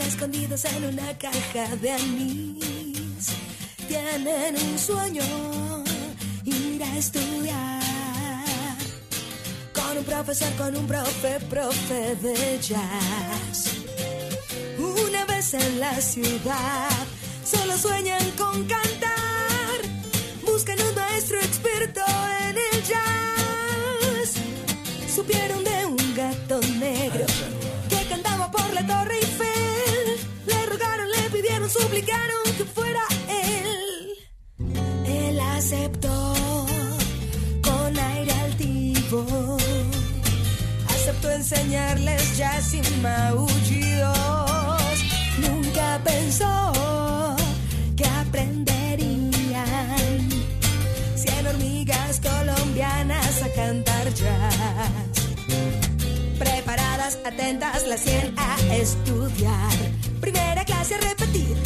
Escondidas en una caja de anís. Tienen un sueño, ir a estudiar. Con un profesor, con un profe, profe de jazz una vez en la ciudad. Solo sueñan con cantar. Buscan un maestro experto en el jazz. Supieron pidieron, suplicaron que fuera él. Él aceptó con aire altivo. Aceptó enseñarles jazz sin maullidos nunca pensó que aprenderían cien hormigas colombianas a cantar jazz. Preparadas, atentas, las cien a estudiar. Primera repetir.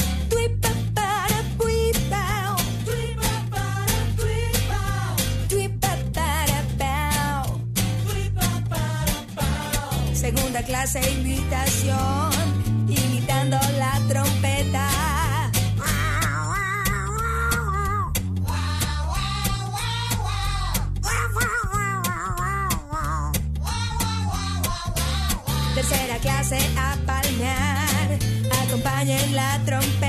Segunda clase, invitación acompañen la trompeta.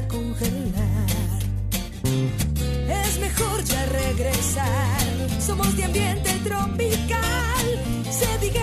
Congelar. Es mejor ya regresar. Somos de ambiente tropical. Se dijeron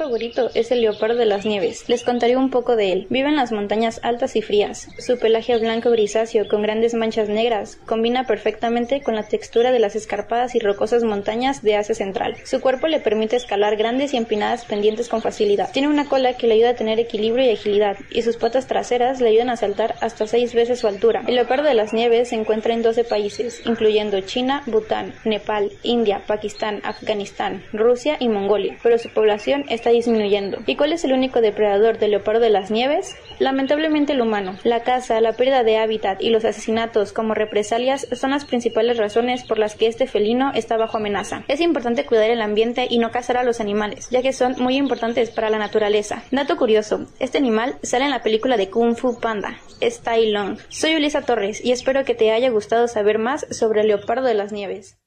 favorito es el leopardo de las nieves. Les contaré un poco de él. Vive en las montañas altas y frías. Su pelaje blanco grisáceo con grandes manchas negras combina perfectamente con la textura de las escarpadas y rocosas montañas de Asia Central. Su cuerpo le permite escalar grandes y empinadas pendientes con facilidad. Tiene una cola que le ayuda a tener equilibrio y agilidad, y sus patas traseras le ayudan a saltar hasta seis veces su altura. El leopardo de las nieves se encuentra en 12 países, incluyendo China, Bután, Nepal, India, Pakistán, Afganistán, Rusia y Mongolia, pero su población está disminuyendo. ¿Y cuál es el único depredador del leopardo de las nieves? Lamentablemente el humano. La caza, la pérdida de hábitat y los asesinatos como represalias son las principales razones por las que este felino está bajo amenaza. Es importante cuidar el ambiente y no cazar a los animales, ya que son muy importantes para la naturaleza. Dato curioso, este animal sale en la película de Kung Fu Panda, Style Long. Soy Ulisa Torres y espero que te haya gustado saber más sobre el leopardo de las nieves.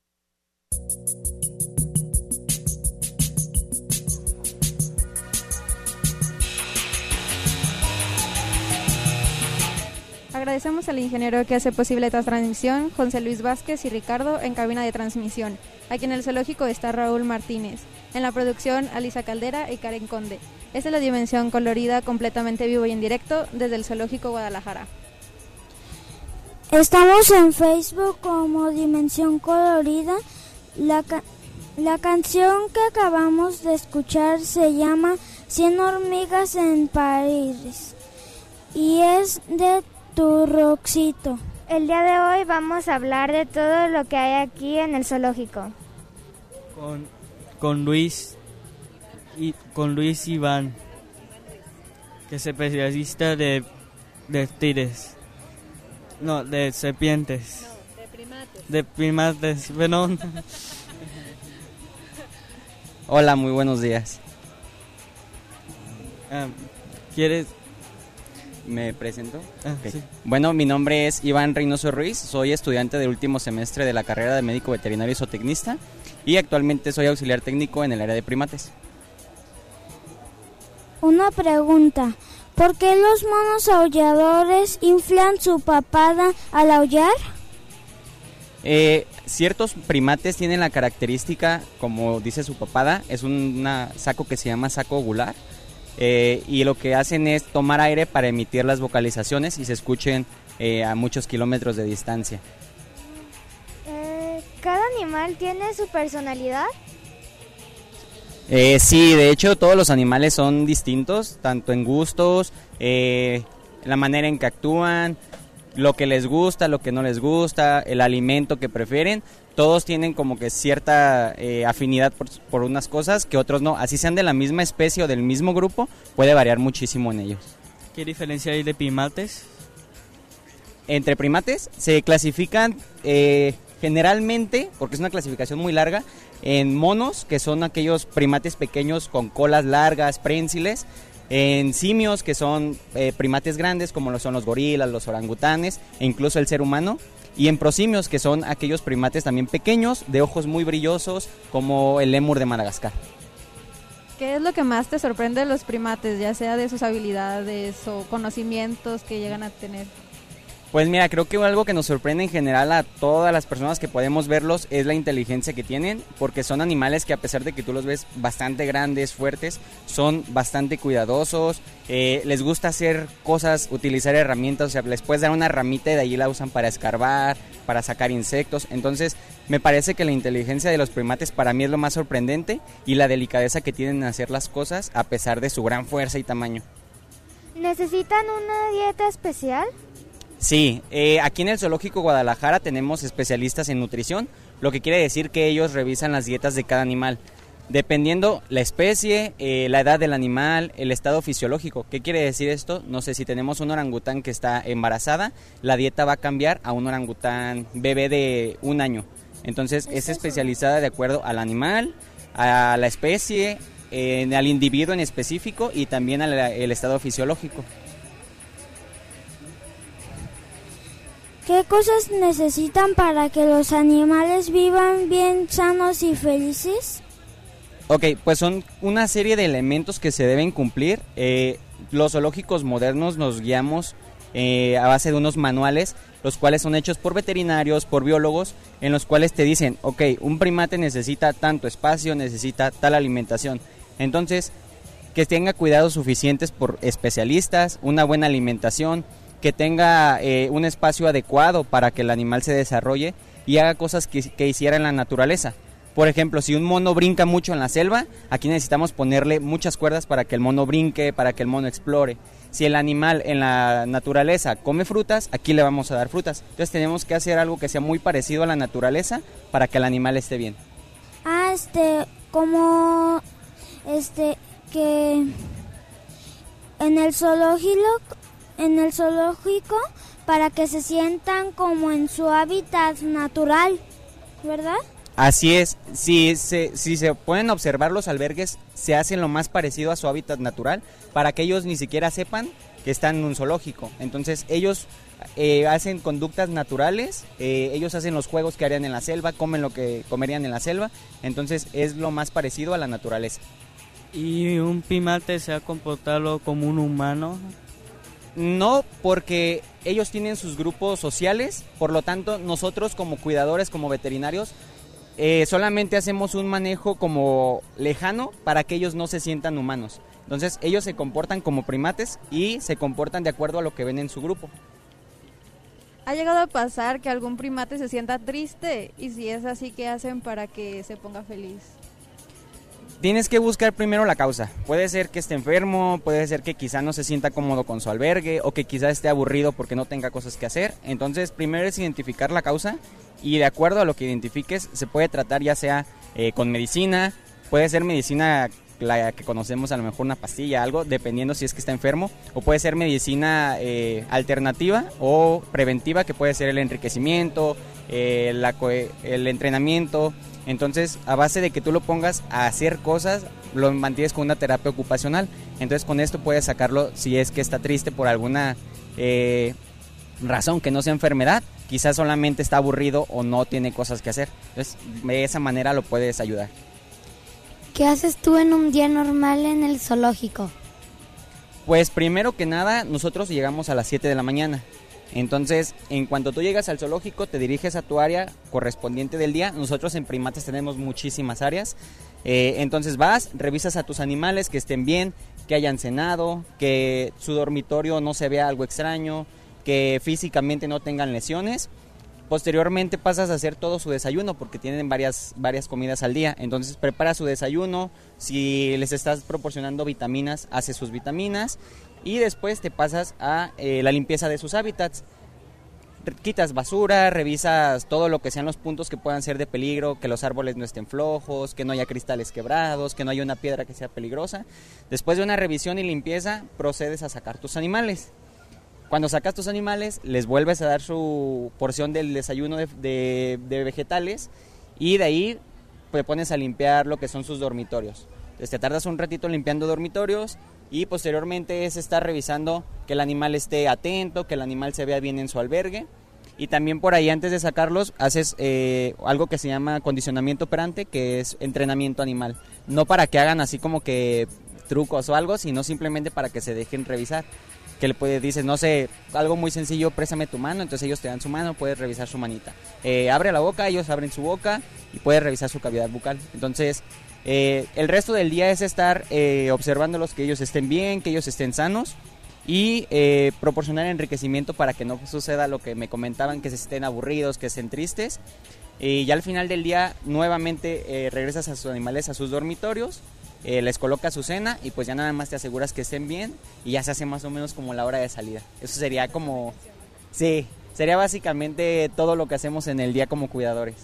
Agradecemos al ingeniero que hace posible esta transmisión, José Luis Vázquez y Ricardo en cabina de transmisión. Aquí en el zoológico está Raúl Martínez. En la producción, Alisa Caldera y Karen Conde. Esta es la dimensión colorida completamente vivo y en directo desde el zoológico Guadalajara. Estamos en Facebook como Dimensión Colorida. La, la canción que acabamos de escuchar se llama Cien hormigas en París y es de Turroxito. El día de hoy vamos a hablar de todo lo que hay aquí en el zoológico. Con, con Luis y con Luis Iván, que es especialista de, de tigres. No, de serpientes. de primates. De primates, perdón. Hola, muy buenos días. Ah, ¿Quieres ¿Me presento? Ah, bueno, mi nombre es Iván Reynoso Ruiz, soy estudiante del último semestre de la carrera de médico veterinario y zootecnista y actualmente soy auxiliar técnico en el área de primates. Una pregunta, ¿por qué los monos aulladores inflan su papada al aullar? Eh, ciertos primates tienen la característica, como dice su papada, es un saco que se llama saco ovular eh, y lo que hacen es tomar aire para emitir las vocalizaciones y se escuchen eh, a muchos kilómetros de distancia. Eh, ¿Cada animal tiene su personalidad? sí, de hecho todos los animales son distintos, tanto en gustos, la manera en que actúan, lo que les gusta, lo que no les gusta, el alimento que prefieren, todos tienen como que cierta eh, afinidad por, unas cosas que otros no. Así sean de la misma especie o del mismo grupo, puede variar muchísimo en ellos. ¿Qué diferencia hay de primates? Entre primates se clasifican eh, generalmente, porque es una clasificación muy larga, en monos, que son aquellos primates pequeños con colas largas, prensiles, en simios, que son eh, primates grandes, como lo son los gorilas, los orangutanes, e incluso el ser humano, y en prosimios, que son aquellos primates también pequeños, de ojos muy brillosos, como el lémur de Madagascar. ¿Qué es lo que más te sorprende de los primates, ya sea de sus habilidades o conocimientos que llegan a tener? Pues mira, creo que algo que nos sorprende en general a todas las personas que podemos verlos es la inteligencia que tienen, porque son animales que a pesar de que tú los ves bastante grandes, fuertes, son bastante cuidadosos, eh, les gusta hacer cosas, utilizar herramientas, o sea, les puedes dar una ramita y de allí la usan para escarbar, para sacar insectos, entonces me parece que la inteligencia de los primates para mí es lo más sorprendente y la delicadeza que tienen en hacer las cosas a pesar de su gran fuerza y tamaño. ¿Necesitan una dieta especial? Sí, eh, aquí en el Zoológico Guadalajara tenemos especialistas en nutrición, lo que quiere decir que ellos revisan las dietas de cada animal, dependiendo la especie, eh, la edad del animal, el estado fisiológico. ¿Qué quiere decir esto? No sé, si tenemos un orangután que está embarazada, la dieta va a cambiar a un orangután bebé de un año. Entonces es especializada de acuerdo al animal, a la especie, al individuo en específico y también al estado fisiológico. ¿Qué cosas necesitan para que los animales vivan bien sanos y felices? Ok, pues son una serie de elementos que se deben cumplir. Eh, los zoológicos modernos nos guiamos eh, a base de unos manuales, los cuales son hechos por veterinarios, por biólogos, en los cuales te dicen, ok, un primate necesita tanto espacio, necesita tal alimentación. Entonces, que tenga cuidados suficientes por especialistas, una buena alimentación, que tenga eh, un espacio adecuado para que el animal se desarrolle y haga cosas que, que hiciera en la naturaleza. Por ejemplo, si un mono brinca mucho en la selva, aquí necesitamos ponerle muchas cuerdas para que el mono brinque, para que el mono explore. Si el animal en la naturaleza come frutas, aquí le vamos a dar frutas. Entonces tenemos que hacer algo que sea muy parecido a la naturaleza para que el animal esté bien. Ah, este, como, este, que en el zoológico, en el zoológico, para que se sientan como en su hábitat natural, ¿verdad? Así es, si se, si se pueden observar los albergues, se hacen lo más parecido a su hábitat natural para que ellos ni siquiera sepan que están en un zoológico. Entonces ellos eh, hacen conductas naturales, eh, ellos hacen los juegos que harían en la selva, comen lo que comerían en la selva, entonces es lo más parecido a la naturaleza. ¿Y un primate se ha comportado como un humano? No, porque ellos tienen sus grupos sociales, por lo tanto nosotros como cuidadores, como veterinarios, eh, solamente hacemos un manejo como lejano para que ellos no se sientan humanos. Entonces ellos se comportan como primates y se comportan de acuerdo a lo que ven en su grupo. ¿Ha llegado a pasar que algún primate se sienta triste? Y si es así, ¿qué hacen para que se ponga feliz? Tienes que buscar primero la causa. Puede ser que esté enfermo, puede ser que quizá no se sienta cómodo con su albergue o que quizá esté aburrido porque no tenga cosas que hacer. Entonces, primero es identificar la causa y de acuerdo a lo que identifiques se puede tratar ya sea eh, con medicina, puede ser medicina la que conocemos a lo mejor una pastilla, algo, dependiendo si es que está enfermo, o puede ser medicina eh, alternativa o preventiva, que puede ser el enriquecimiento, eh, el entrenamiento. Entonces, a base de que tú lo pongas a hacer cosas, lo mantienes con una terapia ocupacional. Entonces, con esto puedes sacarlo si es que está triste por alguna eh, razón, que no sea enfermedad, quizás solamente está aburrido o no tiene cosas que hacer. Entonces, de esa manera lo puedes ayudar. ¿Qué haces tú en un día normal en el zoológico? Pues primero que nada, nosotros llegamos a las 7 de la mañana. Entonces, en cuanto tú llegas al zoológico, te diriges a tu área correspondiente del día. Nosotros en primates tenemos muchísimas áreas. Eh, entonces vas, revisas a tus animales que estén bien, que hayan cenado, que su dormitorio no se vea algo extraño, que físicamente no tengan lesiones. Posteriormente pasas a hacer todo su desayuno porque tienen varias, varias comidas al día. Entonces prepara su desayuno. Si les estás proporcionando vitaminas, hace sus vitaminas. Y después te pasas a eh, la limpieza de sus hábitats. Quitas basura, revisas todo lo que sean los puntos que puedan ser de peligro, que los árboles no estén flojos, que no haya cristales quebrados, que no haya una piedra que sea peligrosa. Después de una revisión y limpieza, procedes a sacar tus animales. Cuando sacas tus animales, les vuelves a dar su porción del desayuno de, vegetales y de ahí te pones a limpiar lo que son sus dormitorios. Entonces te tardas un ratito limpiando dormitorios y posteriormente es estar revisando que el animal esté atento, que el animal se vea bien en su albergue. Y también por ahí antes de sacarlos haces eh, algo que se llama condicionamiento operante, que es entrenamiento animal. No para que hagan así como que trucos o algo, sino simplemente para que se dejen revisar que le puedes, dices, no sé, algo muy sencillo, préstame tu mano, entonces ellos te dan su mano, puedes revisar su manita. Eh, abre la boca, ellos abren su boca y puedes revisar su cavidad bucal. Entonces, eh, el resto del día es estar eh, observándolos que ellos estén bien, que ellos estén sanos y proporcionar enriquecimiento para que no suceda lo que me comentaban, que se estén aburridos, que estén tristes. Y ya al final del día nuevamente regresas a sus animales a sus dormitorios eh, les coloca su cena y pues ya nada más te aseguras que estén bien y ya se hace más o menos como la hora de salida. Eso sería como, sí, sería básicamente todo lo que hacemos en el día como cuidadores.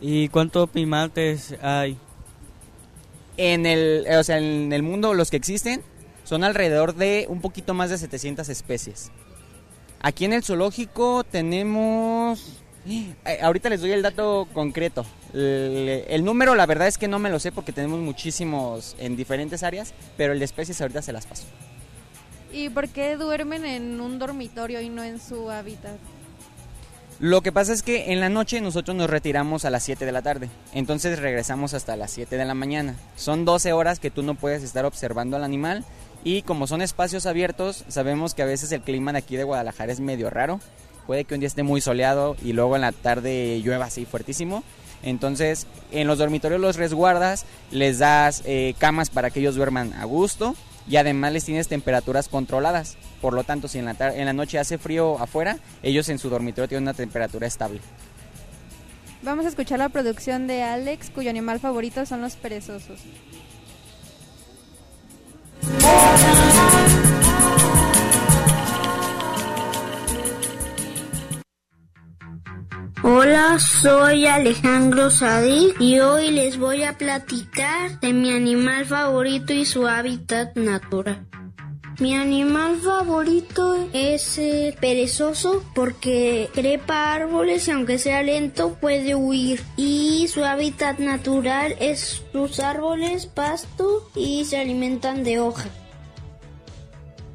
¿Y cuántos primates hay? En el, o sea, en el mundo los que existen son alrededor de un poquito más de 700 especies. Aquí en el zoológico tenemos eh, ahorita les doy el dato concreto. El, número, la verdad es que no me lo sé porque tenemos muchísimos en diferentes áreas, pero el de especies ahorita se las paso. ¿Y por qué duermen en un dormitorio y no en su hábitat? Lo que pasa es que en la noche nosotros nos retiramos a las 7 de la tarde, entonces regresamos hasta las 7 de la mañana. Son 12 horas que tú no puedes estar observando al animal y como son espacios abiertos, sabemos que a veces el clima de aquí de Guadalajara es medio raro puede que un día esté muy soleado y luego en la tarde llueva así fuertísimo. Entonces, en los dormitorios los resguardas, les das eh, camas para que ellos duerman a gusto y además les tienes temperaturas controladas. Por lo tanto, si en la, en la noche hace frío afuera, ellos en su dormitorio tienen una temperatura estable. Vamos a escuchar la producción de Alex, cuyo animal favorito son los perezosos. Hola, soy Alejandro Sadik y hoy les voy a platicar de mi animal favorito y su hábitat natural. Mi animal favorito es el perezoso porque trepa árboles y aunque sea lento puede huir. Y su hábitat natural es sus árboles, pasto y se alimentan de hoja.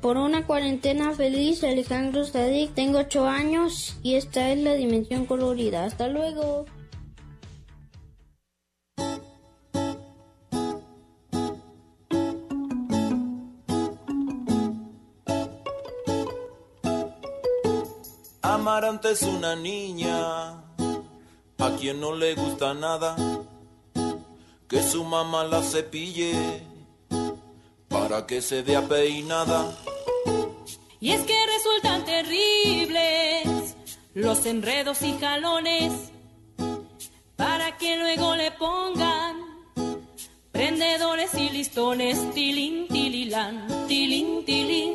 Por una cuarentena feliz, Alejandro Sadik, tengo 8 años y esta es la dimensión colorida. Hasta luego. Amaranta es una niña a quien no le gusta nada que su mamá la cepille para que se vea peinada. Y es que resultan terribles los enredos y jalones para que luego le pongan prendedores y listones. Tilín, tililán, tilín, tilín,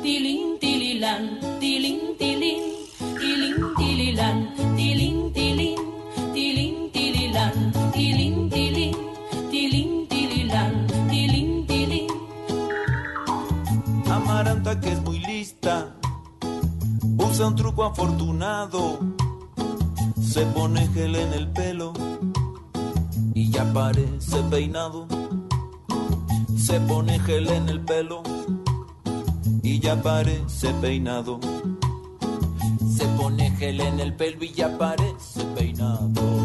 tilín, tililán, tilín, tilín, tilín, un truco afortunado, se pone gel en el pelo y ya parece peinado. Se pone gel en el pelo y ya parece peinado. Se pone gel en el pelo y ya parece peinado.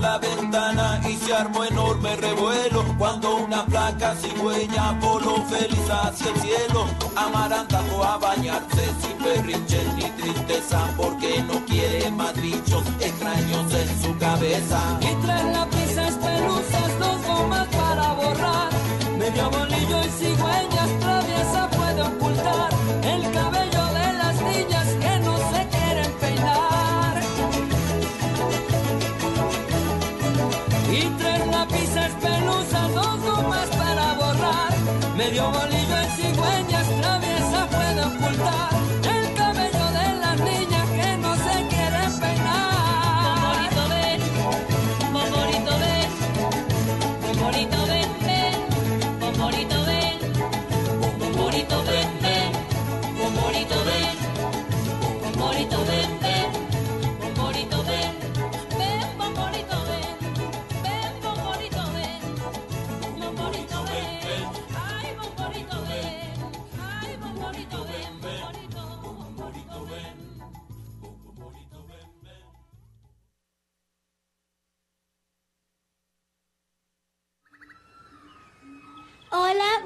La ventana y se armó enorme revuelo cuando una flaca cigüeña voló feliz hacia el cielo. Amaranta fue a bañarse sin berrinche ni tristeza porque no quiere más bichos extraños en su cabeza. Y tres lápices pelusas, dos gomas para borrar. Medio bolillo y cigüeñas Medio bolillo y cigüeñas traviesa puede ocultar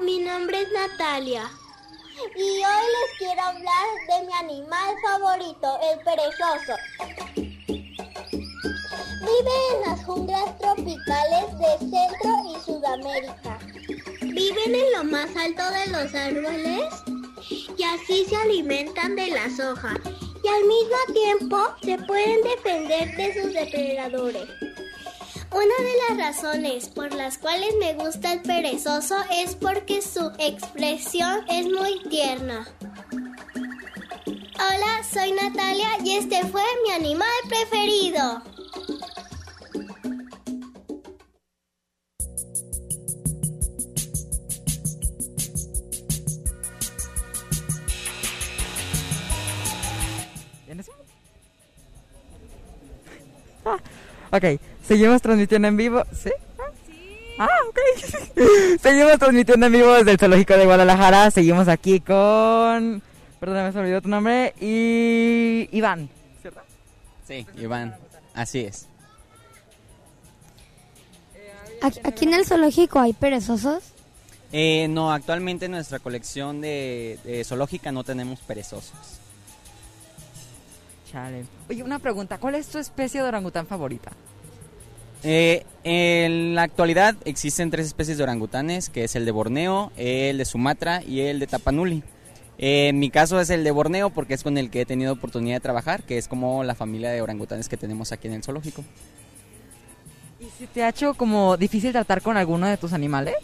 mi nombre es Natalia. Y hoy les quiero hablar de mi animal favorito, el perezoso. Vive en las junglas tropicales de Centro y Sudamérica. Viven en lo más alto de los árboles y así se alimentan de las hojas y al mismo tiempo se pueden defender de sus depredadores. Una de las razones por las cuales me gusta el perezoso es porque su expresión es muy tierna. Hola, soy Natalia y este fue mi animal preferido. Ok, seguimos transmitiendo en vivo. ¿Sí? Ah, ok. seguimos transmitiendo en vivo desde el Zoológico de Guadalajara. Seguimos aquí con. Perdóname, se me olvidó tu nombre. Y. Iván, ¿cierto? Sí, Iván, así es. Aquí aquí en el zoológico hay perezosos. Eh, no, actualmente en nuestra colección de, de zoológica no tenemos perezosos. Chale. Oye, una pregunta. ¿Cuál es tu especie de orangután favorita? Eh, en la actualidad existen tres especies de orangutanes, que es el de Borneo, el de Sumatra y el de Tapanuli. Eh, en mi caso es el de Borneo porque es con el que he tenido oportunidad de trabajar, que es como la familia de orangutanes que tenemos aquí en el zoológico. ¿Y si te ha hecho como difícil tratar con alguno de tus animales?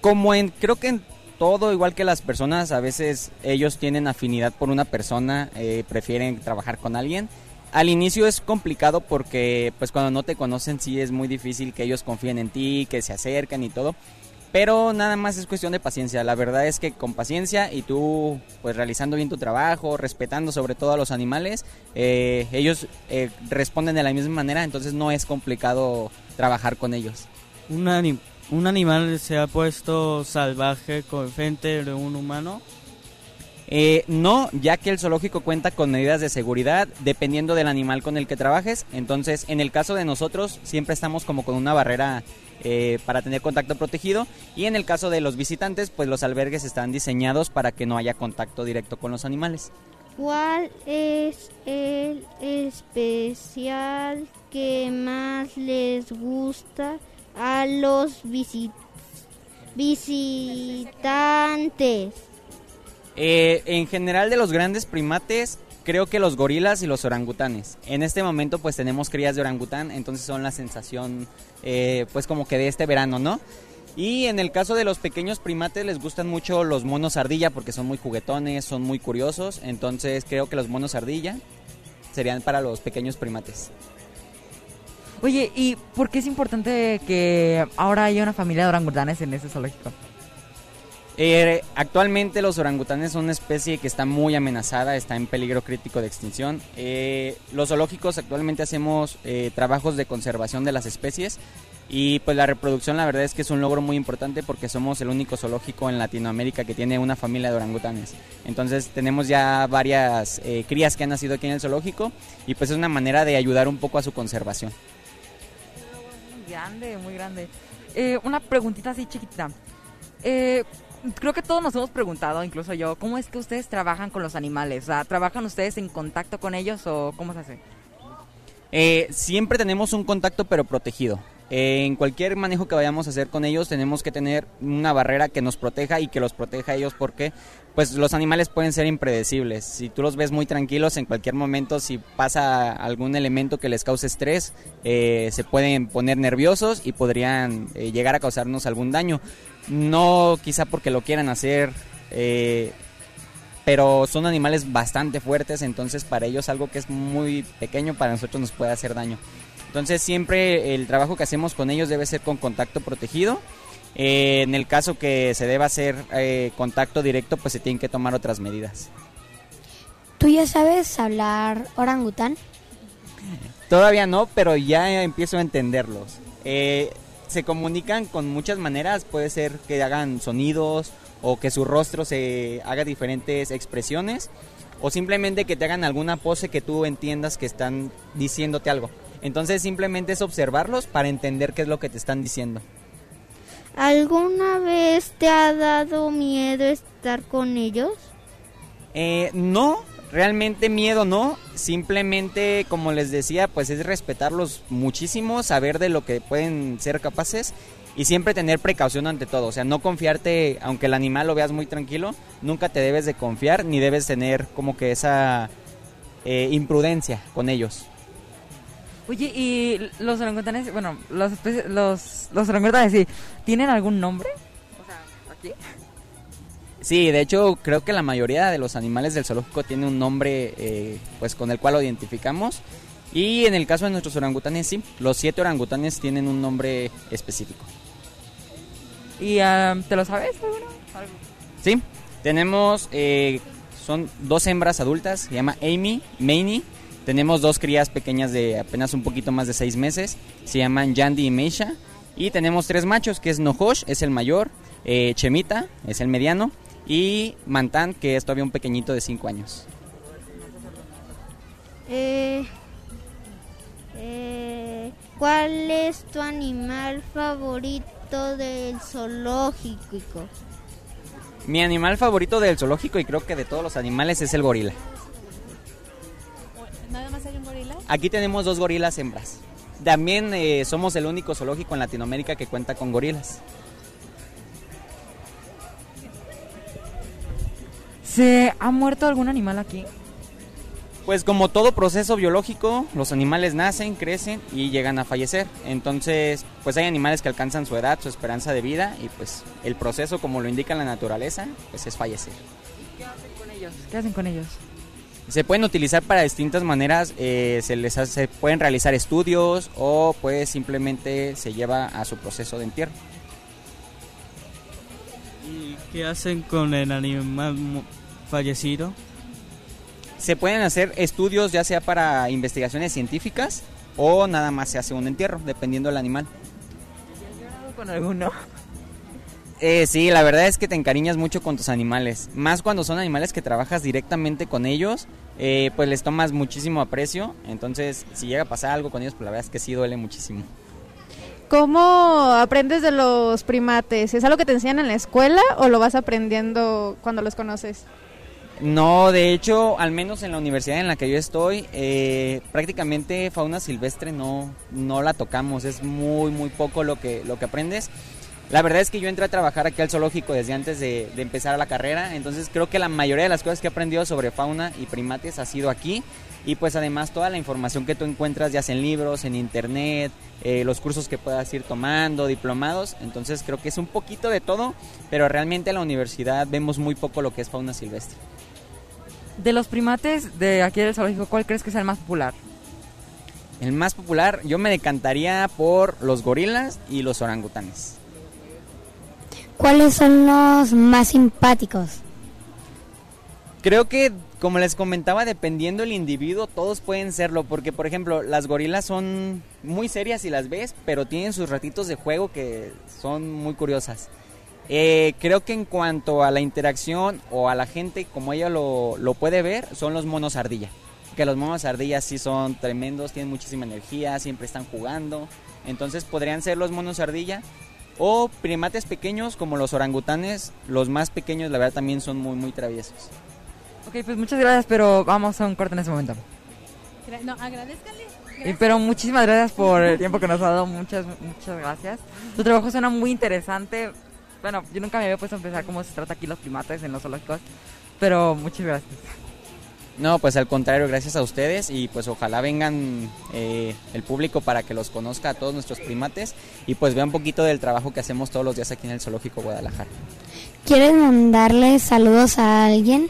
Como en, creo que en todo, igual que las personas, a veces ellos tienen afinidad por una persona, eh, prefieren trabajar con alguien. Al inicio es complicado porque pues cuando no te conocen sí es muy difícil que ellos confíen en ti, que se acerquen y todo. Pero nada más es cuestión de paciencia. La verdad es que con paciencia y tú pues realizando bien tu trabajo, respetando sobre todo a los animales, eh, ellos eh, responden de la misma manera, entonces no es complicado trabajar con ellos. Un, un animal se ha puesto salvaje con frente de un humano. Eh, no, ya que el zoológico cuenta con medidas de seguridad dependiendo del animal con el que trabajes. Entonces, en el caso de nosotros, siempre estamos como con una barrera eh, para tener contacto protegido. Y en el caso de los visitantes, pues los albergues están diseñados para que no haya contacto directo con los animales. ¿Cuál es el especial que más les gusta a los visi- visitantes? Eh, en general de los grandes primates, creo que los gorilas y los orangutanes. En este momento pues tenemos crías de orangután, entonces son la sensación eh, pues como que de este verano, ¿no? Y en el caso de los pequeños primates les gustan mucho los monos ardilla porque son muy juguetones, son muy curiosos, entonces creo que los monos ardilla serían para los pequeños primates. Oye, ¿y por qué es importante que ahora haya una familia de orangutanes en ese zoológico? Eh, actualmente los orangutanes son una especie que está muy amenazada, está en peligro crítico de extinción. Eh, los zoológicos actualmente hacemos eh, trabajos de conservación de las especies y pues la reproducción la verdad es que es un logro muy importante porque somos el único zoológico en Latinoamérica que tiene una familia de orangutanes. Entonces tenemos ya varias crías que han nacido aquí en el zoológico y pues es una manera de ayudar un poco a su conservación. Muy grande, muy grande. Una preguntita así chiquita. Creo que todos nos hemos preguntado, incluso yo, ¿cómo es que ustedes trabajan con los animales? ¿trabajan ustedes en contacto con ellos o cómo se hace? Eh, siempre tenemos un contacto pero protegido. Eh, en cualquier manejo que vayamos a hacer con ellos tenemos que tener una barrera que nos proteja y que los proteja a ellos porque pues los animales pueden ser impredecibles. Si tú los ves muy tranquilos en cualquier momento, si pasa algún elemento que les cause estrés, eh, se pueden poner nerviosos y podrían eh, llegar a causarnos algún daño. No quizá porque lo quieran hacer, eh, pero son animales bastante fuertes, entonces para ellos algo que es muy pequeño para nosotros nos puede hacer daño. Entonces siempre el trabajo que hacemos con ellos debe ser con contacto protegido. Eh, en el caso que se deba hacer eh, contacto directo, pues se tienen que tomar otras medidas. ¿Tú ya sabes hablar orangután? Todavía no, pero ya empiezo a entenderlos. Eh, se comunican con muchas maneras, puede ser que hagan sonidos o que su rostro se haga diferentes expresiones o simplemente que te hagan alguna pose que tú entiendas que están diciéndote algo. Entonces simplemente es observarlos para entender qué es lo que te están diciendo. ¿Alguna vez te ha dado miedo estar con ellos? Eh, no, realmente miedo no, simplemente como les decía, pues es respetarlos muchísimo, saber de lo que pueden ser capaces y siempre tener precaución ante todo, o sea, no confiarte, aunque el animal lo veas muy tranquilo, nunca te debes de confiar ni debes tener como que esa eh, imprudencia con ellos. Oye, ¿y los orangutanes, bueno, los, los, los orangutanes, sí, tienen algún nombre? O sea, aquí. Sí, de hecho creo que la mayoría de los animales del zoológico tiene un nombre eh, pues con el cual lo identificamos y en el caso de nuestros orangutanes sí, los siete orangutanes tienen un nombre específico. ¿Y ah, te lo sabes? alguno? Algo. Sí, tenemos, eh, son dos hembras adultas, se llama Amy, Maney. Tenemos dos crías pequeñas de apenas un poquito más de seis meses, se llaman Yandy y Meisha. Y tenemos tres machos, que es Nohosh, es el mayor, eh, Chemita, es el mediano, y Mantan, que es todavía un pequeñito de cinco años. Eh, eh, ¿Cuál es tu animal favorito del zoológico? Mi animal favorito del zoológico y creo que de todos los animales es el gorila. ¿Nada más hay un gorila? Aquí tenemos dos gorilas hembras. También eh, somos el único zoológico en Latinoamérica que cuenta con gorilas. ¿Se ha muerto algún animal aquí? Pues como todo proceso biológico, los animales nacen, crecen y llegan a fallecer. Entonces, pues hay animales que alcanzan su edad, su esperanza de vida y pues el proceso como lo indica la naturaleza, pues es fallecer. ¿Qué hacen con ellos? ¿Qué hacen con ellos? Se pueden utilizar para distintas maneras, eh, se les hace, pueden realizar estudios o pues simplemente se lleva a su proceso de entierro. ¿Y qué hacen con el animal fallecido? Se pueden hacer estudios ya sea para investigaciones científicas o nada más se hace un entierro, dependiendo del animal. con alguno? Eh, sí, la verdad es que te encariñas mucho con tus animales. Más cuando son animales que trabajas directamente con ellos, eh, pues les tomas muchísimo aprecio. Entonces, si llega a pasar algo con ellos, pues la verdad es que sí duele muchísimo. ¿Cómo aprendes de los primates? ¿Es algo que te enseñan en la escuela o lo vas aprendiendo cuando los conoces? No, de hecho, al menos en la universidad en la que yo estoy, eh, prácticamente fauna silvestre no, no la tocamos. Es muy, muy poco lo que, lo que aprendes. La verdad es que yo entré a trabajar aquí al zoológico desde antes de, de empezar la carrera, entonces creo que la mayoría de las cosas que he aprendido sobre fauna y primates ha sido aquí y pues además toda la información que tú encuentras ya sea en libros, en internet, eh, los cursos que puedas ir tomando, diplomados, entonces creo que es un poquito de todo, pero realmente en la universidad vemos muy poco lo que es fauna silvestre. De los primates de aquí del zoológico, ¿cuál crees que es el más popular? El más popular yo me decantaría por los gorilas y los orangutanes. ¿Cuáles son los más simpáticos? Creo que, como les comentaba, dependiendo el individuo, todos pueden serlo, porque por ejemplo, las gorilas son muy serias si las ves, pero tienen sus ratitos de juego que son muy curiosas. Eh, creo que en cuanto a la interacción o a la gente, como ella lo, lo puede ver, son los monos ardilla. Que los monos ardilla sí son tremendos, tienen muchísima energía, siempre están jugando. Entonces podrían ser los monos ardilla. O primates pequeños como los orangutanes, los más pequeños la verdad también son muy muy traviesos. Ok, pues muchas gracias, pero vamos a un corte en este momento. No, agradezcale. Eh, Pero muchísimas gracias por el tiempo que nos ha dado, muchas, muchas gracias. Tu trabajo suena muy interesante. Bueno, yo nunca me había puesto a pensar cómo se trata aquí los primates en los zoológicos, pero muchas gracias. No, pues al contrario, gracias a ustedes y pues ojalá vengan eh, el público para que los conozca a todos nuestros primates y pues vea un poquito del trabajo que hacemos todos los días aquí en el Zoológico Guadalajara. ¿Quieres mandarle saludos a alguien?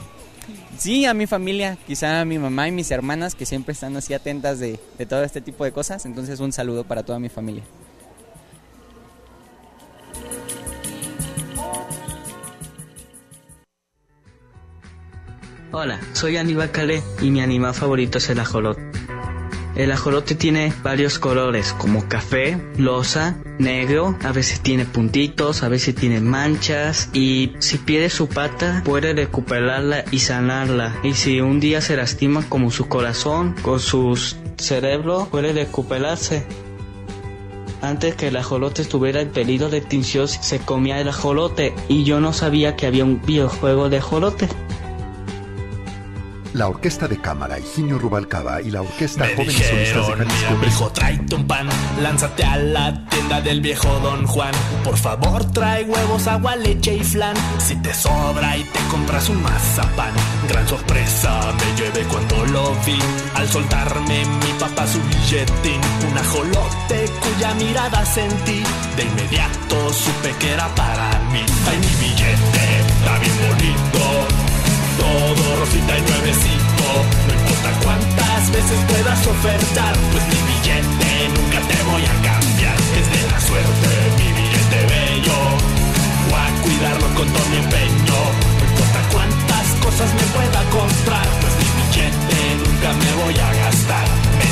Sí, a mi familia, quizá a mi mamá y mis hermanas que siempre están así atentas de, de todo este tipo de cosas, entonces un saludo para toda mi familia. Hola, soy Aníbal Calé y mi animal favorito es el ajolote. El ajolote tiene varios colores como café, losa, negro, a veces tiene puntitos, a veces tiene manchas y si pierde su pata puede recuperarla y sanarla. Y si un día se lastima como su corazón o su cerebro puede recuperarse. Antes que el ajolote estuviera en peligro de extinción, se comía el ajolote y yo no sabía que había un videojuego de ajolote. La Orquesta de Cámara Higinio Rubalcaba y la Orquesta Me Jóvenes Solistas de Jalisco mi hijo, tráete un pan, lánzate a la tienda del viejo Don Juan. Por favor, trae huevos, agua, leche y flan. Si te sobra y te compras un mazapán, gran sorpresa me llevé cuando lo vi. Al soltarme mi papá su billetín, un ajolote cuya mirada sentí. De inmediato supe que era para mí. Ay, mi billete, está bien bonito todo rosita y nuevecito. No importa cuántas veces puedas ofertar, pues mi billete nunca te voy a cambiar. Es de la suerte, mi billete bello. Voy a cuidarlo con todo mi empeño. No importa cuántas cosas me pueda comprar, pues mi billete nunca me voy a gastar.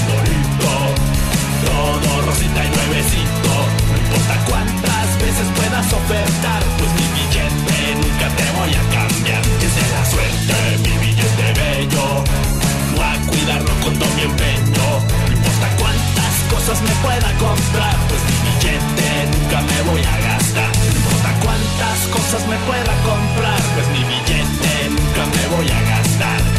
puedas ofertar, pues mi billete nunca te voy a cambiar. Es de la suerte, mi billete bello. Voy a cuidarlo con todo mi empeño. No importa cuántas cosas me pueda comprar, pues mi billete nunca me voy a gastar. No importa cuántas cosas me pueda comprar, pues mi billete nunca me voy a gastar.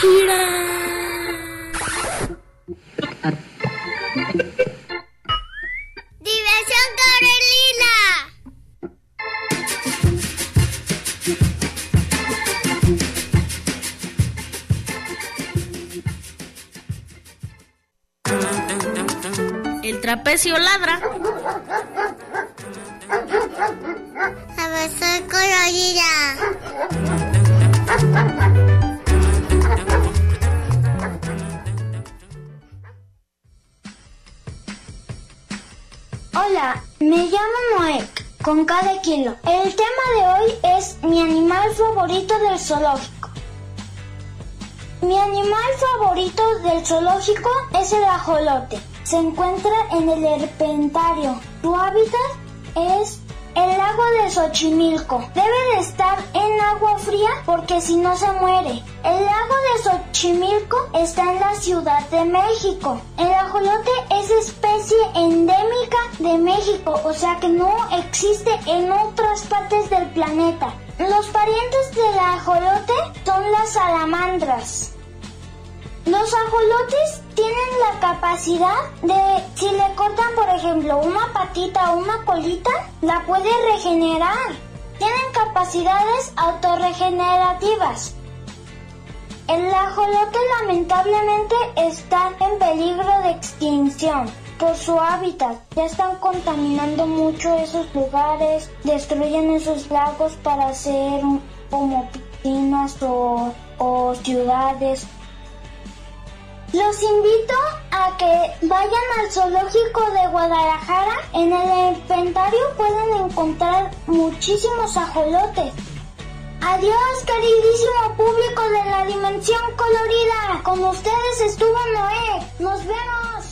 ¡Diversión Carolina! El trapecio ladra. Diversión Carolina. Me llamo Noé, con cada kilo. El tema de hoy es mi animal favorito del zoológico. Mi animal favorito del zoológico es el ajolote. Se encuentra en el herpentario. Su hábitat es el lago de Xochimilco. Debe de estar en agua fría porque si no se muere. El lago de Xochimilco está en la Ciudad de México. El ajolote es especie endémica de México, o sea que no existe en otras partes del planeta. Los parientes del ajolote son las salamandras. Los ajolotes tienen la capacidad de, si le cortan por ejemplo una patita o una colita, la puede regenerar. Tienen capacidades autorregenerativas. El ajolote lamentablemente está en peligro de extinción por su hábitat. Ya están contaminando mucho esos lugares, destruyen esos lagos para hacer como piscinas o, o ciudades. Los invito a que vayan al zoológico de Guadalajara. En el inventario pueden encontrar muchísimos ajolotes. Adiós, queridísimo público de la dimensión colorida. Con ustedes estuvo Noé. Nos vemos.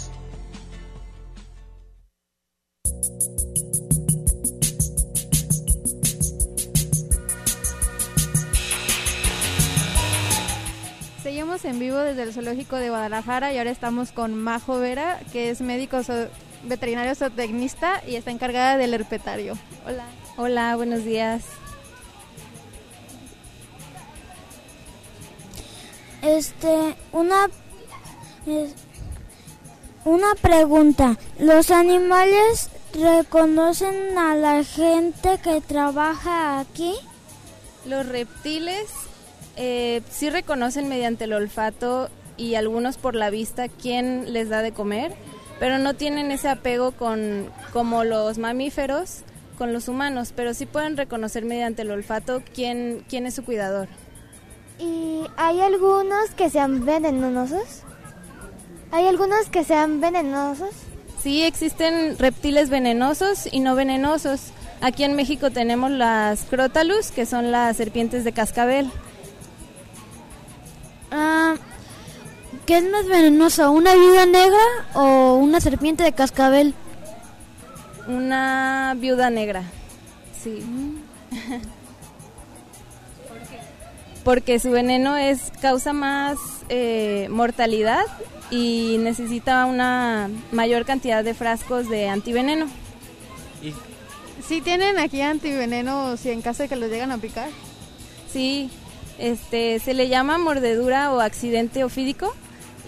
En vivo desde el Zoológico de Guadalajara y ahora estamos con Majo Vera, que es médico zo- veterinario zootecnista y está encargada del herpetario. Hola. Hola, buenos días. Este, una es- una pregunta. ¿Los animales reconocen a la gente que trabaja aquí? Los reptiles eh, sí reconocen mediante el olfato y algunos por la vista quién les da de comer, pero no tienen ese apego con como los mamíferos con los humanos, pero sí pueden reconocer mediante el olfato quién quién es su cuidador. ¿Y hay algunos que sean venenosos? ¿Hay algunos que sean venenosos? Sí, existen reptiles venenosos y no venenosos. Aquí en México tenemos las crótalus, que son las serpientes de cascabel. Ah, ¿Qué es más venenoso, una viuda negra o una serpiente de cascabel? Una viuda negra, sí. Porque su veneno es causa más eh, mortalidad y necesita una mayor cantidad de frascos de antiveneno. ¿Sí tienen aquí antiveneno si en caso de que los llegan a picar? Sí, este, se le llama mordedura o accidente ofídico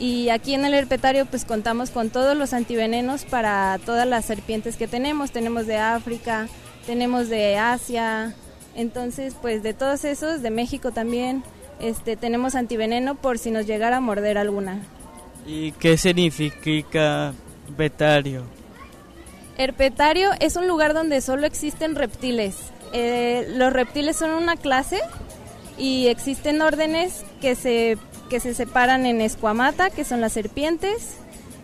y aquí en el herpetario pues contamos con todos los antivenenos para todas las serpientes que tenemos. Tenemos de África, tenemos de Asia, entonces pues de todos esos, de México también, este, tenemos antiveneno por si nos llegara a morder alguna. ¿Y qué significa herpetario? Herpetario es un lugar donde solo existen reptiles. Eh, los reptiles son una clase y existen órdenes que se, que se separan en escuamata, que son las serpientes,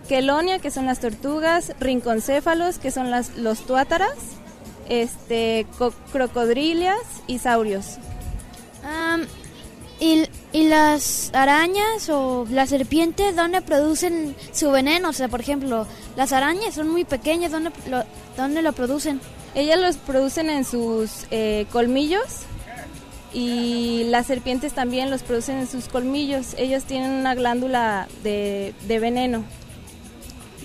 quelonia, que son las tortugas, rinconcéfalos, que son las, los tuátaras, este, co- crocodilias y saurios. ¿y, ¿Y las arañas o las serpientes dónde producen su veneno? O sea, por ejemplo, las arañas son muy pequeñas, ¿dónde lo, dónde lo producen? Ellas los producen en sus eh, colmillos y las serpientes también los producen en sus colmillos. Ellos tienen una glándula de, de veneno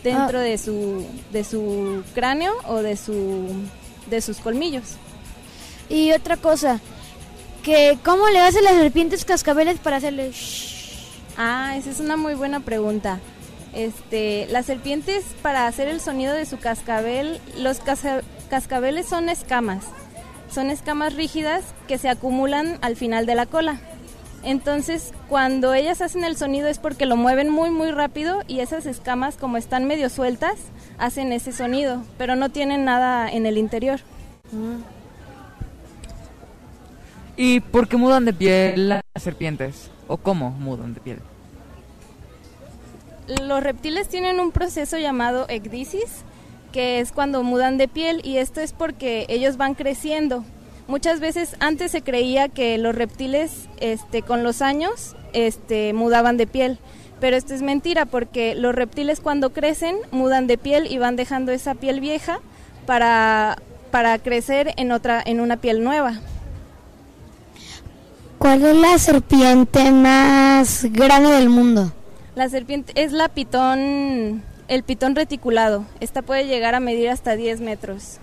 dentro Ah. de su de su cráneo o de su de sus colmillos. Y otra cosa, que ¿cómo le hacen las serpientes cascabeles para hacerle Ah, esa es una muy buena pregunta. Este, las serpientes para hacer el sonido de su cascabel, los cascabeles son escamas. Son escamas rígidas que se acumulan al final de la cola. Entonces, cuando ellas hacen el sonido es porque lo mueven muy muy rápido y esas escamas como están medio sueltas hacen ese sonido, pero no tienen nada en el interior. ¿Y por qué mudan de piel las serpientes? ¿O cómo mudan de piel? Los reptiles tienen un proceso llamado ecdisis, que es cuando mudan de piel y esto es porque ellos van creciendo. Muchas veces antes se creía que los reptiles este, con los años este, mudaban de piel, pero esto es mentira porque los reptiles cuando crecen mudan de piel y van dejando esa piel vieja para, para crecer en, otra, en una piel nueva. ¿Cuál es la serpiente más grande del mundo? La serpiente es la pitón, el pitón reticulado. Esta puede llegar a medir hasta 10 metros.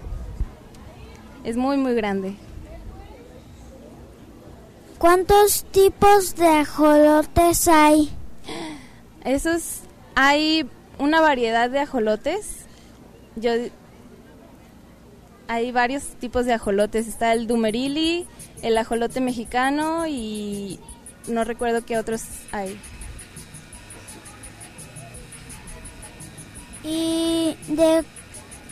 Es muy, muy grande. ¿Cuántos tipos de ajolotes hay? Esos, hay una variedad de ajolotes. Yo, hay varios tipos de ajolotes. Está el dumerili, el ajolote mexicano y no recuerdo qué otros hay. Y de,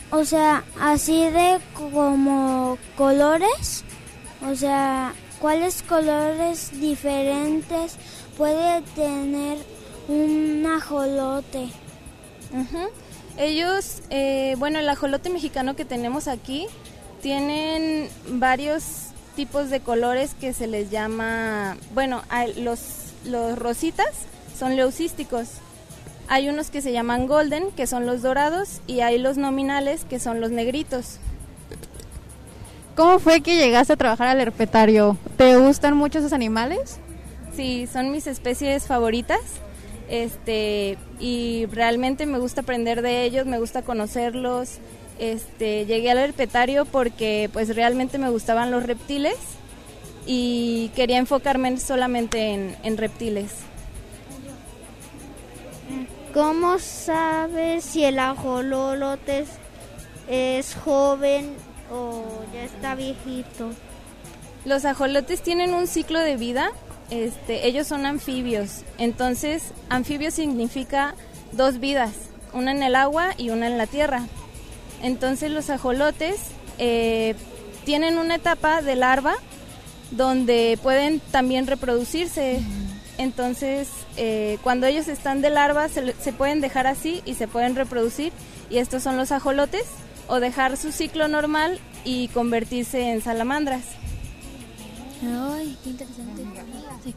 o sea, así de como colores, o sea, ¿cuáles colores diferentes puede tener un ajolote? Ellos, eh, bueno, el ajolote mexicano que tenemos aquí tienen varios tipos de colores que se les llama, bueno, los, los rositas son leucísticos. Hay unos que se llaman golden, que son los dorados, y hay los nominales, que son los negritos. ¿Cómo fue que llegaste a trabajar al herpetario? ¿Te gustan mucho esos animales? Sí, son mis especies favoritas. Este, y realmente me gusta aprender de ellos, me gusta conocerlos. Este, llegué al herpetario porque pues realmente me gustaban los reptiles y quería enfocarme solamente en, en reptiles. ¿Cómo sabes si el ajolote es, joven o ya está viejito? Los ajolotes tienen un ciclo de vida, este, ellos son anfibios, entonces anfibio significa dos vidas, una en el agua y una en la tierra. Entonces los ajolotes eh, tienen una etapa de larva donde pueden también reproducirse entonces eh, cuando ellos están de larva se, pueden dejar así y se pueden reproducir y estos son los ajolotes o dejar su ciclo normal y convertirse en salamandras. Ay, qué interesante. Sí.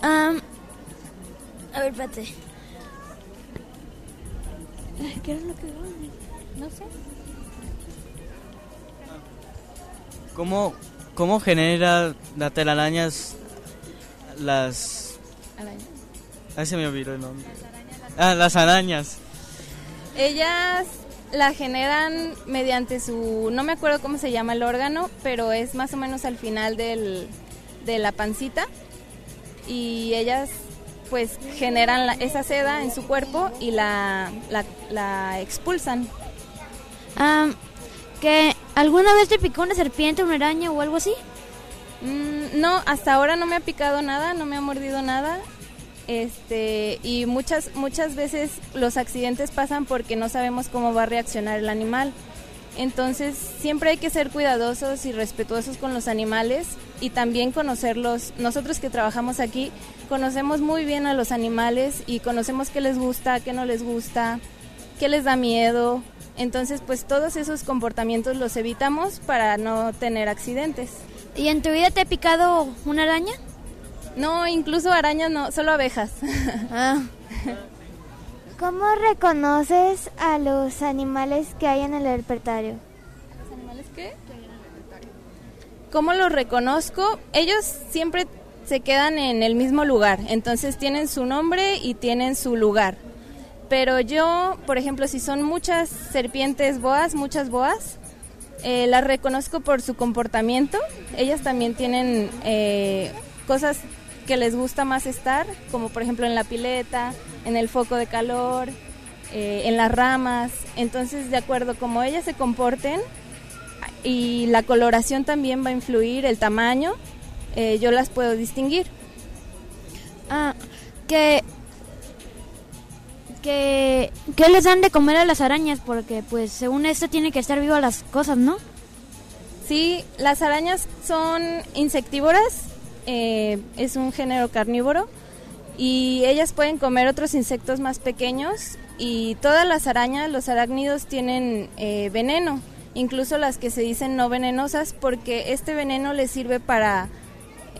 Am, a ver, espérate. ¿Qué era lo que No sé. ¿Cómo, cómo genera la telarañas las... Ah, se me olvidó el nombre. Ah, las arañas. Ellas la generan mediante su, no me acuerdo cómo se llama el órgano, pero es más o menos al final del, de la pancita y ellas pues generan la- esa seda en su cuerpo y la, la, la expulsan. Am, ¿Que alguna vez te picó una serpiente, una araña o algo así? Mm, no, hasta ahora no me ha picado nada, no me ha mordido nada. Este, y muchas muchas veces los accidentes pasan porque no sabemos cómo va a reaccionar el animal. Entonces, siempre hay que ser cuidadosos y respetuosos con los animales y también conocerlos. Nosotros que trabajamos aquí conocemos muy bien a los animales y conocemos qué les gusta, qué no les gusta, qué les da miedo. Entonces, pues todos esos comportamientos los evitamos para no tener accidentes. ¿Y en tu vida te ha picado una araña? No, incluso arañas no, solo abejas. Ah. ¿Cómo reconoces a los animales que hay en el herpetario? ¿Los animales qué? ¿Cómo los reconozco? Ellos siempre se quedan en el mismo lugar, entonces tienen su nombre y tienen su lugar. Pero yo, por ejemplo, si son muchas serpientes boas, muchas boas, eh, las reconozco por su comportamiento. Ellas también tienen eh, cosas que les gusta más estar, como por ejemplo en la pileta, en el foco de calor, eh, en las ramas. Entonces, de acuerdo como ellas se comporten, y la coloración también va a influir, el tamaño, eh, yo las puedo distinguir. Ah, que, que, ¿qué les dan de comer a las arañas? Porque pues según esto tiene que estar vivas las cosas, ¿no? Sí, las arañas son insectívoras, eh, es un género carnívoro y ellas pueden comer otros insectos más pequeños y todas las arañas, los arácnidos tienen eh, veneno, incluso las que se dicen no venenosas porque este veneno les sirve para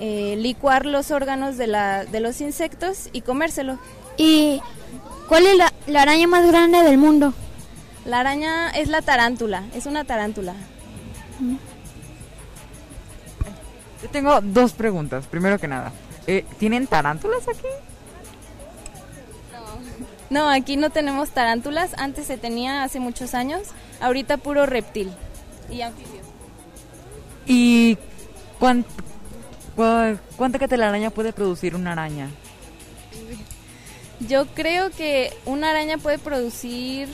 eh, licuar los órganos de, la, de los insectos y comérselo. ¿Y cuál es la, la araña más grande del mundo? La araña es la tarántula, es una tarántula. Yo tengo dos preguntas, primero que nada. Eh, ¿Tienen tarántulas aquí? No, aquí no tenemos tarántulas, antes se tenía hace muchos años, ahorita puro reptil y anfibio. ¿Y cuán- cua- cuánta que telaraña puede producir una araña? Yo creo que una araña puede producir,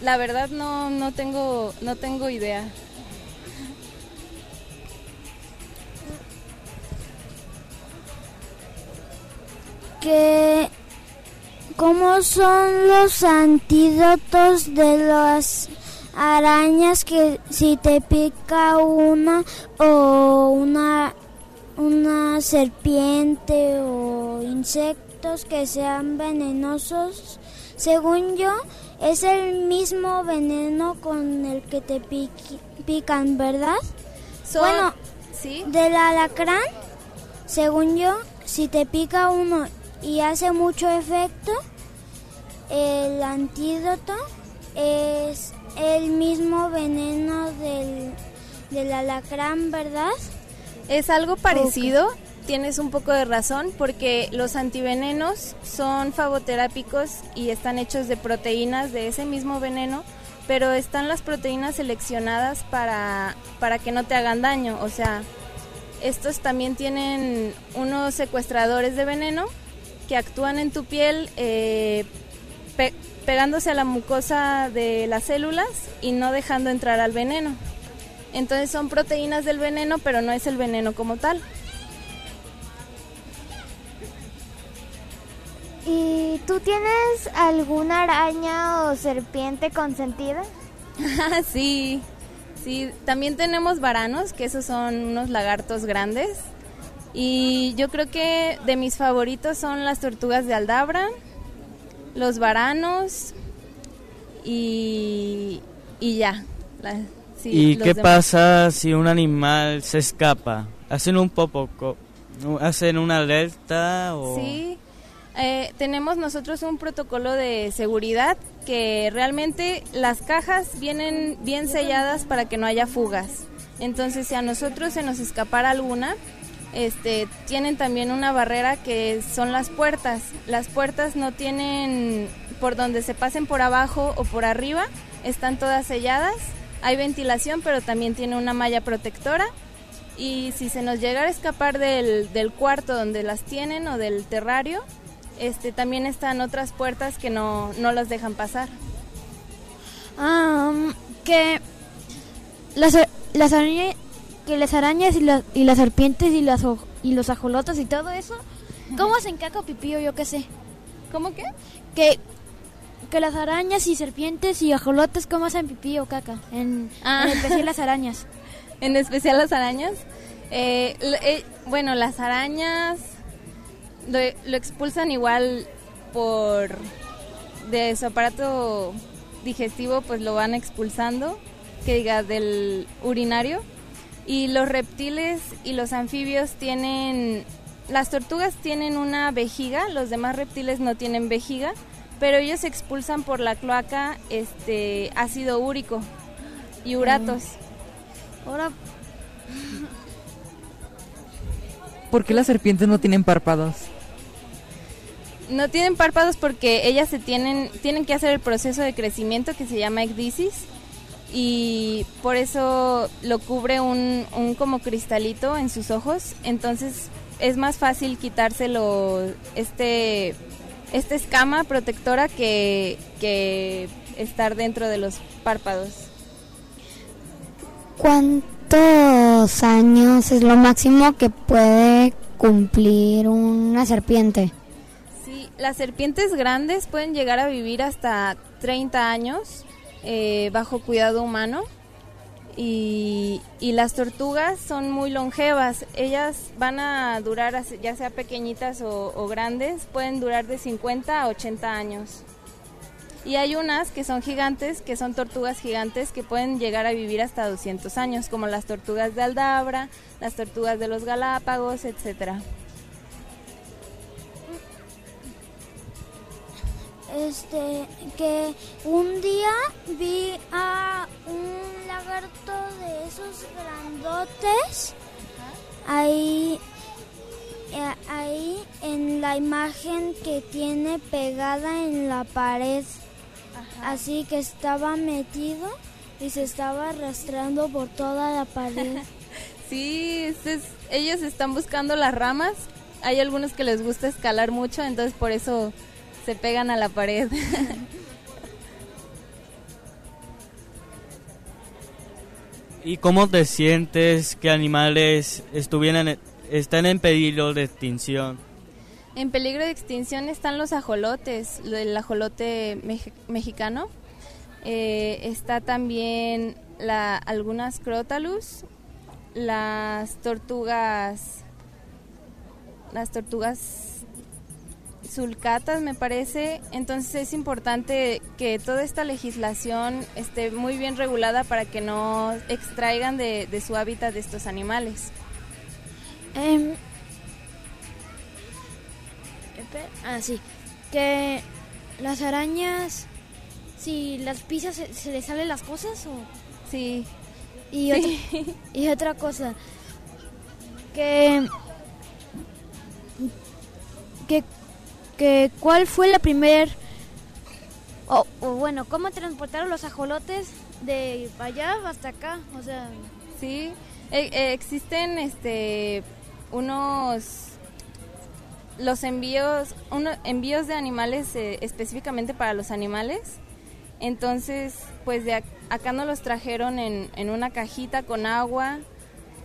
la verdad no, no tengo, no tengo idea. que cómo son los antídotos de las arañas que si te pica una o una una serpiente o que sean venenosos según yo es el mismo veneno con el que te pican verdad bueno ¿sí? del alacrán según yo si te pica uno y hace mucho efecto, el antídoto es el mismo veneno del, del alacrán, ¿verdad? Es algo parecido, tienes un poco de razón, porque los antivenenos son fagoterápicos y están hechos de proteínas de ese mismo veneno, pero están las proteínas seleccionadas para, para que no te hagan daño. O sea, estos también tienen unos secuestradores de veneno que actúan en tu piel eh, pe- pegándose a la mucosa de las células y no dejando entrar al veneno. Entonces son proteínas del veneno, pero no es el veneno como tal. ¿Y tú tienes alguna araña o serpiente consentida? sí, Sí, también tenemos varanos, que esos son unos lagartos grandes. Y yo creo que de mis favoritos son las tortugas de Aldabra, los varanos y, y ya. La- sí, ¿Y qué demás. pasa si un animal se escapa? ¿Hacen un poco, co- hacen una alerta o...? Sí, eh, tenemos nosotros un protocolo de seguridad que realmente las cajas vienen bien selladas para que no haya fugas. Entonces, si a nosotros se nos escapara alguna, este, tienen también una barrera que son las puertas. Las puertas no tienen por donde se pasen por abajo o por arriba, están todas selladas. Hay ventilación, pero también tiene una malla protectora. Y si se nos llegara a escapar del, del cuarto donde las tienen o del terrario, este, también están otras puertas que no, no las dejan pasar. Ah, um, que las, las arañas que las arañas y, las y las serpientes y las y los ajolotas y todo eso, ¿cómo hacen caca o pipí o yo qué sé? ¿Cómo qué? Que que las arañas y serpientes y ajolotes cómo hacen pipí o caca, en, Ah. en especial las arañas. en especial las arañas. Eh, eh, bueno, las arañas lo, lo expulsan igual por de su aparato digestivo, pues lo van expulsando, que diga del urinario. Y los reptiles y los anfibios tienen, las tortugas tienen una vejiga, los demás reptiles no tienen vejiga, pero ellos expulsan por la cloaca este ácido úrico y uratos. Ahora ¿Por qué las serpientes no tienen párpados? No tienen párpados porque ellas se tienen, tienen que hacer el proceso de crecimiento que se llama ecdisis y por eso lo cubre un, un como cristalito en sus ojos. Entonces es más fácil quitárselo este, esta escama protectora que, que estar dentro de los párpados. ¿Cuántos años es lo máximo que puede cumplir una serpiente? Las serpientes grandes pueden llegar a vivir hasta 30 años eh, bajo cuidado humano y, y las tortugas son muy longevas. Ellas van a durar, ya sea pequeñitas o, o grandes, pueden durar de 50 a 80 años. Y hay unas que son gigantes, que son tortugas gigantes que pueden llegar a vivir hasta 200 años, como las tortugas de Aldabra, las tortugas de los Galápagos, etcétera. Este, que un día vi a un lagarto de esos grandotes ahí, eh, ahí en la imagen que tiene pegada en la pared. Así que estaba metido y se estaba arrastrando por toda la pared. Sí, es- ellos están buscando las ramas. Hay algunos que les gusta escalar mucho, entonces por eso se pegan a la pared. ¿Y cómo te sientes que animales estuvieran, están en peligro de extinción? en peligro de extinción están los ajolotes, lo- el ajolote mex- mexicano. Eh, está también la, algunas crotalus, las tortugas, las tortugas sulcatas me parece. Entonces es importante que toda esta legislación esté muy bien regulada para que no extraigan de, de su hábitat de estos animales. Em, ah, sí. Que las arañas, si las pisas, ¿se, se les salen las cosas o...? Sí. Y, Sí. Otra, y otra cosa, que, que, que ¿cuál fue la primer... O, bueno, ¿cómo transportaron los ajolotes de allá hasta acá? O sea... Sí, eh, existen este unos los envíos uno, envíos de animales eh, específicamente para los animales entonces pues de ac- acá nos los trajeron en, en una cajita con agua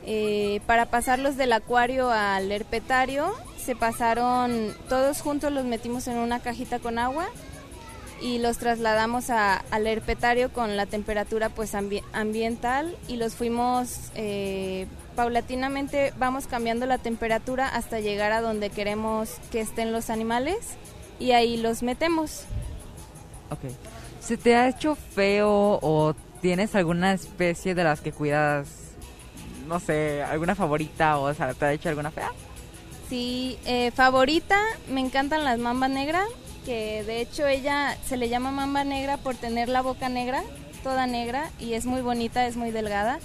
eh, para pasarlos del acuario al herpetario se pasaron todos juntos los metimos en una cajita con agua y los trasladamos a- al herpetario con la temperatura pues ambi- ambiental y los fuimos eh, paulatinamente vamos cambiando la temperatura hasta llegar a donde queremos que estén los animales y ahí los metemos. Ok. ¿Se te ha hecho feo o tienes alguna especie de las que cuidas, no sé, alguna favorita o sea, te ha hecho alguna fea? Sí, eh, favorita, me encantan las mamba negra, que de hecho ella se le llama mamba negra por tener la boca negra, toda negra, y es muy bonita, es muy delgada.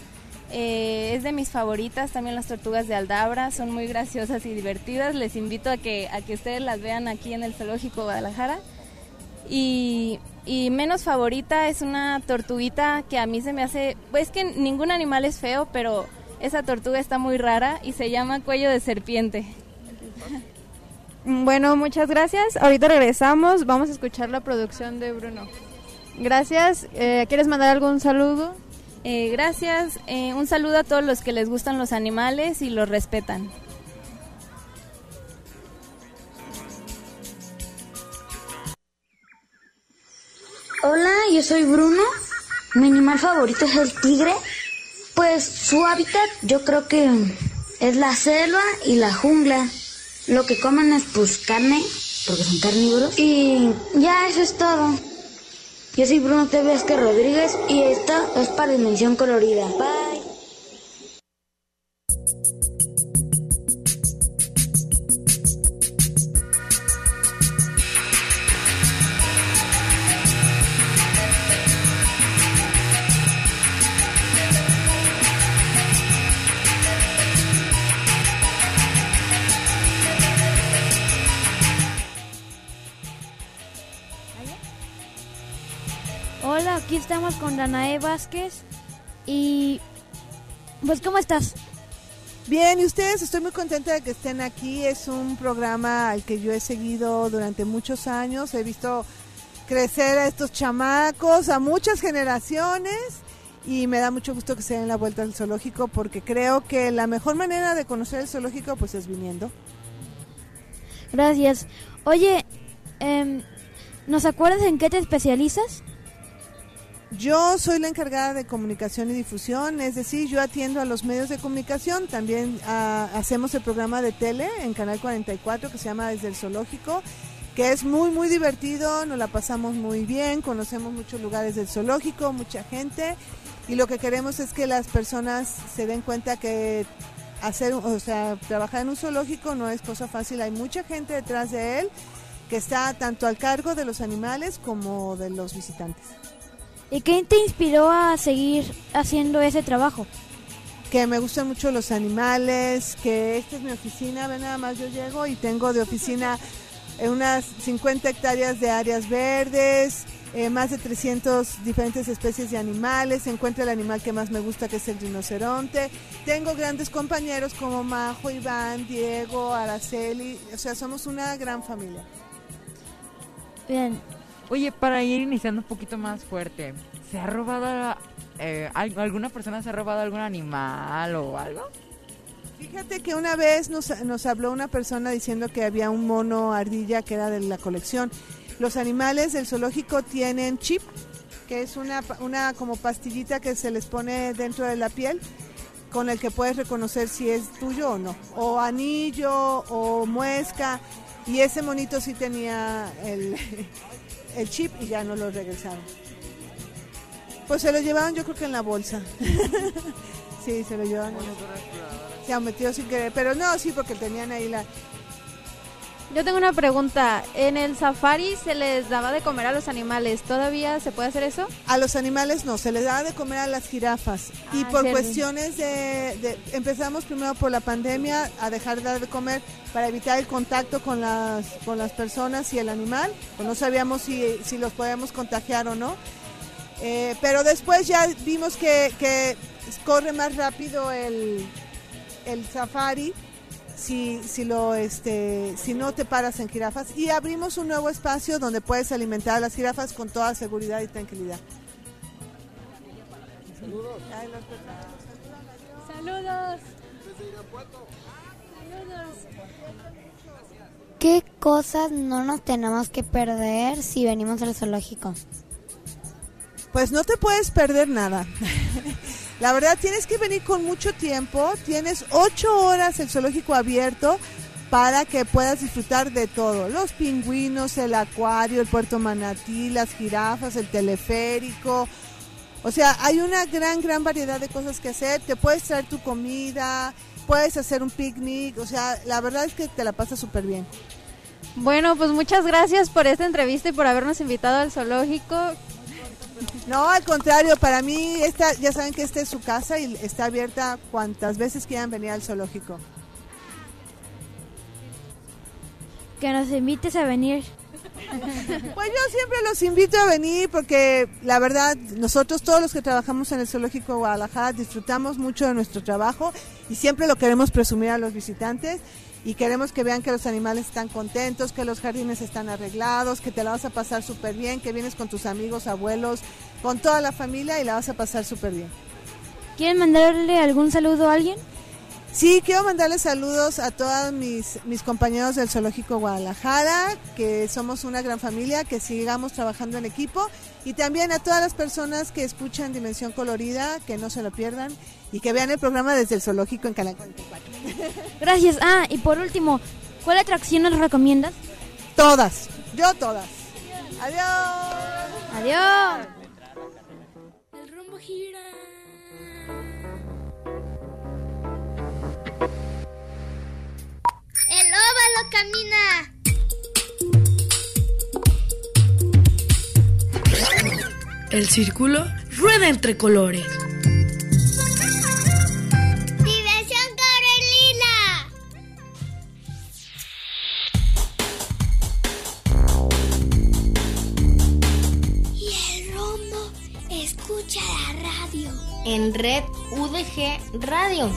Eh, es de mis favoritas, también las tortugas de Aldabra, son muy graciosas y divertidas. Les invito a que, a que ustedes las vean aquí en el Zoológico Guadalajara. Y, y menos favorita es una tortuguita que a mí se me hace, pues que ningún animal es feo, pero esa tortuga está muy rara y se llama cuello de serpiente. Bueno, muchas gracias. Ahorita regresamos. Vamos a escuchar la producción de Bruno. Gracias. Eh, ¿Quieres mandar algún saludo? Eh, gracias. Eh, un saludo a todos los que les gustan los animales y los respetan. Hola, yo soy Bruno. Mi animal favorito es el tigre. Pues su hábitat yo creo que es la selva y la jungla. Lo que comen es pues carne, porque son carnívoros. Y ya eso es todo. Yo soy Bruno T. Vázquez Rodríguez y esta es para Dimensión Colorida. Bye. Hola, aquí estamos con Danae Vázquez y pues ¿cómo estás? Bien, y ustedes, estoy muy contenta de que estén aquí. Es un programa al que yo he seguido durante muchos años. He visto crecer a estos chamacos, a muchas generaciones. Y me da mucho gusto que se den la vuelta al zoológico porque creo que la mejor manera de conocer el zoológico pues es viniendo. Gracias. Oye, em, ¿nos acuerdas en qué te especializas? Yo soy la encargada de comunicación y difusión, es decir, yo atiendo a los medios de comunicación, también ah, hacemos el programa de tele en Canal 44 que se llama Desde el Zoológico, que es muy, muy divertido, nos la pasamos muy bien, conocemos muchos lugares del zoológico, mucha gente, y lo que queremos es que las personas se den cuenta que hacer, o sea, trabajar en un zoológico no es cosa fácil, hay mucha gente detrás de él que está tanto al cargo de los animales como de los visitantes. ¿Y qué te inspiró a seguir haciendo ese trabajo? que me gustan mucho los animales, que esta es mi oficina, ven nada más yo llego y tengo de oficina eh, unas 50 hectáreas de áreas verdes, eh, más de 300 diferentes especies de animales, encuentro el animal que más me gusta que es el rinoceronte, tengo grandes compañeros como Majo, Iván, Diego, Araceli, o sea, somos una gran familia. Bien. Oye, para ir iniciando un poquito más fuerte, ¿se ha robado eh, al- alguna persona se ha robado algún animal o algo? Fíjate que una vez nos, habló una persona diciendo que había un mono ardilla que era de la colección. Los animales del zoológico tienen chip, que es una, una como pastillita que se les pone dentro de la piel con el que puedes reconocer si es tuyo o no. O anillo o muesca. Y ese monito sí tenía el, el chip y ya no lo regresaron. Pues se lo llevaban yo creo que en la bolsa. sí, se lo la Se ha metido sin querer. Pero no, sí, porque tenían ahí la... Yo tengo una pregunta. En el safari se les daba de comer a los animales. ¿Todavía se puede hacer eso? A los animales no, se les daba de comer a las jirafas. y Ah, por cierto. cuestiones de, de- Empezamos primero por la pandemia a dejar de dar de comer para evitar el contacto con las, con las personas y el animal. Pues no sabíamos si, si los podíamos contagiar o no. Eh, pero después ya vimos que, que corre más rápido el, el safari si, si, lo, este, si no te paras en jirafas. Y abrimos un nuevo espacio donde puedes alimentar a las jirafas con toda seguridad y tranquilidad. Saludos. ¿Qué cosas no nos tenemos que perder si venimos al zoológico? Pues no te puedes perder nada. La verdad tienes que venir con mucho tiempo. Tienes ocho horas el zoológico abierto para que puedas disfrutar de todo. Los pingüinos, el acuario, el puerto manatí, las jirafas, el teleférico. O sea, hay una gran, gran variedad de cosas que hacer. Te puedes traer tu comida, puedes hacer un picnic. O sea, la verdad es que te la pasas súper bien. Bueno, pues muchas gracias por esta entrevista y por habernos invitado al zoológico. No, al contrario, para mí esta, ya saben que esta es su casa y está abierta cuantas veces quieran venir al zoológico. Que nos invites a venir. Pues yo siempre los invito a venir porque la verdad nosotros todos los que trabajamos en el Zoológico de Guadalajara disfrutamos mucho de nuestro trabajo y siempre lo queremos presumir a los visitantes y queremos que vean que los animales están contentos, que los jardines están arreglados, que te la vas a pasar súper bien, que vienes con tus amigos, abuelos, con toda la familia y la vas a pasar súper bien. ¿Quieren mandarle algún saludo a alguien? Sí, quiero mandarle saludos a todos mis, mis compañeros del Zoológico Guadalajara, que somos una gran familia, que sigamos trabajando en equipo, y también a todas las personas que escuchan Dimensión Colorida, que no se lo pierdan, y que vean el programa desde el Zoológico en Canal 44. Gracias. Ah, y por último, ¿cuál atracción nos recomiendas? Todas, yo todas. Adiós. Adiós. El rumbo gira. El óvalo camina. El círculo rueda entre colores. Diversión Carolina. Y el rombo escucha la radio. En Red UDG Radio.